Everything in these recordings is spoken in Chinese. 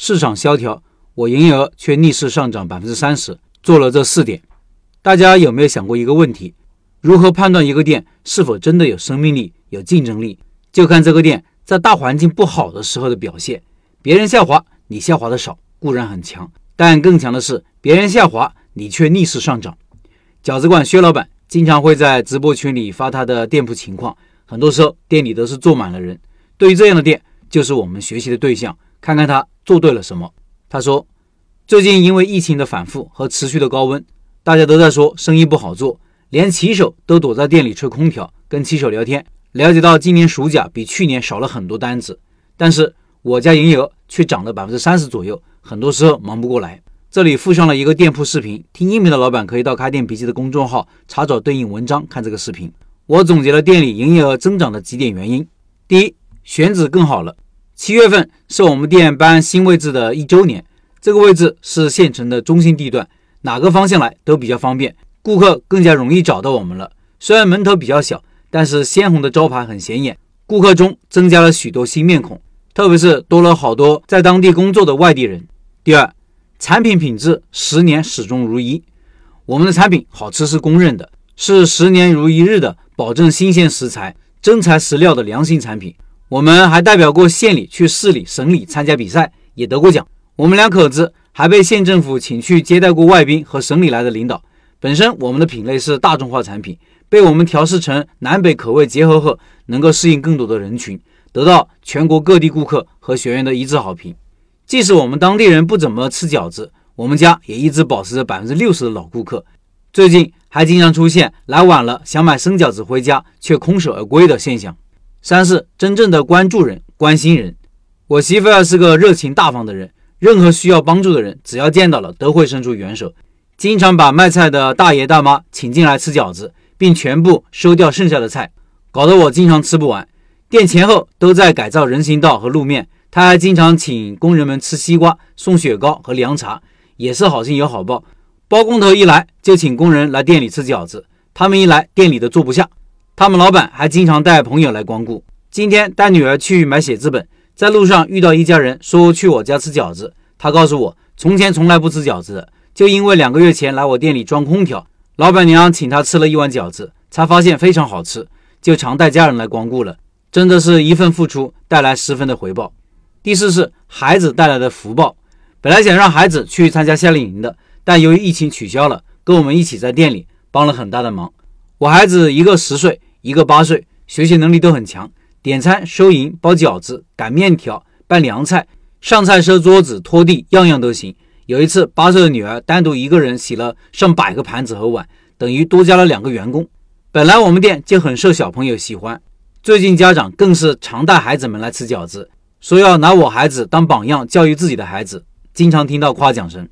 市场萧条，我营业额却逆势上涨百分之三十。做了这四点，大家有没有想过一个问题？如何判断一个店是否真的有生命力、有竞争力？就看这个店在大环境不好的时候的表现。别人下滑，你下滑的少，固然很强，但更强的是别人下滑，你却逆势上涨。饺子馆薛老板经常会在直播群里发他的店铺情况，很多时候店里都是坐满了人。对于这样的店，就是我们学习的对象，看看他做对了什么。他说。最近因为疫情的反复和持续的高温，大家都在说生意不好做，连骑手都躲在店里吹空调，跟骑手聊天，了解到今年暑假比去年少了很多单子，但是我家营业额却涨了百分之三十左右，很多时候忙不过来。这里附上了一个店铺视频，听音频的老板可以到开店笔记的公众号查找对应文章看这个视频。我总结了店里营业额增长的几点原因：第一，选址更好了，七月份是我们店搬新位置的一周年。这个位置是县城的中心地段，哪个方向来都比较方便，顾客更加容易找到我们了。虽然门头比较小，但是鲜红的招牌很显眼，顾客中增加了许多新面孔，特别是多了好多在当地工作的外地人。第二，产品品质十年始终如一，我们的产品好吃是公认的，是十年如一日的保证新鲜食材、真材实料的良心产品。我们还代表过县里去市里、省里参加比赛，也得过奖。我们两口子还被县政府请去接待过外宾和省里来的领导。本身我们的品类是大众化产品，被我们调试成南北口味结合后，能够适应更多的人群，得到全国各地顾客和学员的一致好评。即使我们当地人不怎么吃饺子，我们家也一直保持着百分之六十的老顾客。最近还经常出现来晚了想买生饺子回家却空手而归的现象。三是真正的关注人、关心人。我媳妇儿是个热情大方的人。任何需要帮助的人，只要见到了，都会伸出援手。经常把卖菜的大爷大妈请进来吃饺子，并全部收掉剩下的菜，搞得我经常吃不完。店前后都在改造人行道和路面，他还经常请工人们吃西瓜、送雪糕和凉茶，也是好心有好报。包工头一来就请工人来店里吃饺子，他们一来店里都坐不下。他们老板还经常带朋友来光顾。今天带女儿去买写字本。在路上遇到一家人，说去我家吃饺子。他告诉我，从前从来不吃饺子的，就因为两个月前来我店里装空调，老板娘请他吃了一碗饺子，才发现非常好吃，就常带家人来光顾了。真的是一份付出带来十分的回报。第四是孩子带来的福报。本来想让孩子去参加夏令营的，但由于疫情取消了，跟我们一起在店里帮了很大的忙。我孩子一个十岁，一个八岁，学习能力都很强。点餐、收银、包饺子、擀面条、拌凉菜、上菜、收桌子、拖地，样样都行。有一次，八岁的女儿单独一个人洗了上百个盘子和碗，等于多加了两个员工。本来我们店就很受小朋友喜欢，最近家长更是常带孩子们来吃饺子，说要拿我孩子当榜样教育自己的孩子，经常听到夸奖声。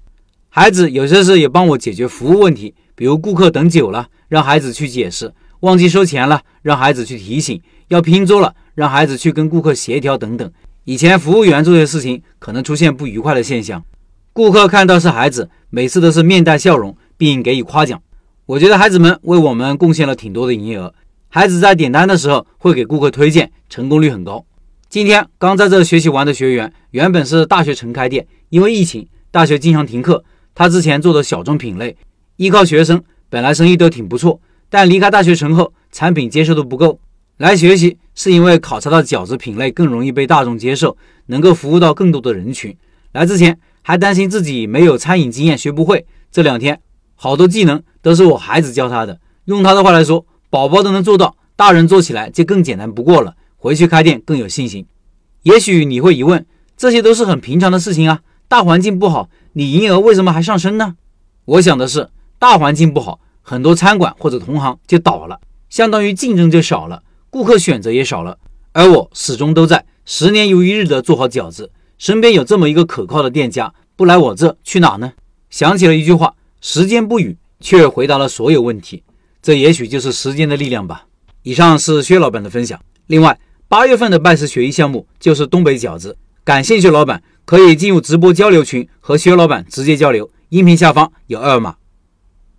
孩子有些事也帮我解决服务问题，比如顾客等久了，让孩子去解释；忘记收钱了，让孩子去提醒。要拼桌了，让孩子去跟顾客协调等等。以前服务员做些事情可能出现不愉快的现象，顾客看到是孩子，每次都是面带笑容，并给予夸奖。我觉得孩子们为我们贡献了挺多的营业额。孩子在点单的时候会给顾客推荐，成功率很高。今天刚在这学习完的学员，原本是大学城开店，因为疫情，大学经常停课。他之前做的小众品类，依靠学生，本来生意都挺不错，但离开大学城后，产品接受度不够。来学习是因为考察到饺子品类更容易被大众接受，能够服务到更多的人群。来之前还担心自己没有餐饮经验学不会，这两天好多技能都是我孩子教他的。用他的话来说，宝宝都能做到，大人做起来就更简单不过了。回去开店更有信心。也许你会疑问，这些都是很平常的事情啊，大环境不好，你营业额为什么还上升呢？我想的是，大环境不好，很多餐馆或者同行就倒了，相当于竞争就少了。顾客选择也少了，而我始终都在十年如一日的做好饺子。身边有这么一个可靠的店家，不来我这去哪呢？想起了一句话：时间不语，却回答了所有问题。这也许就是时间的力量吧。以上是薛老板的分享。另外，八月份的拜师学艺项目就是东北饺子，感兴趣老板可以进入直播交流群和薛老板直接交流。音频下方有二维码。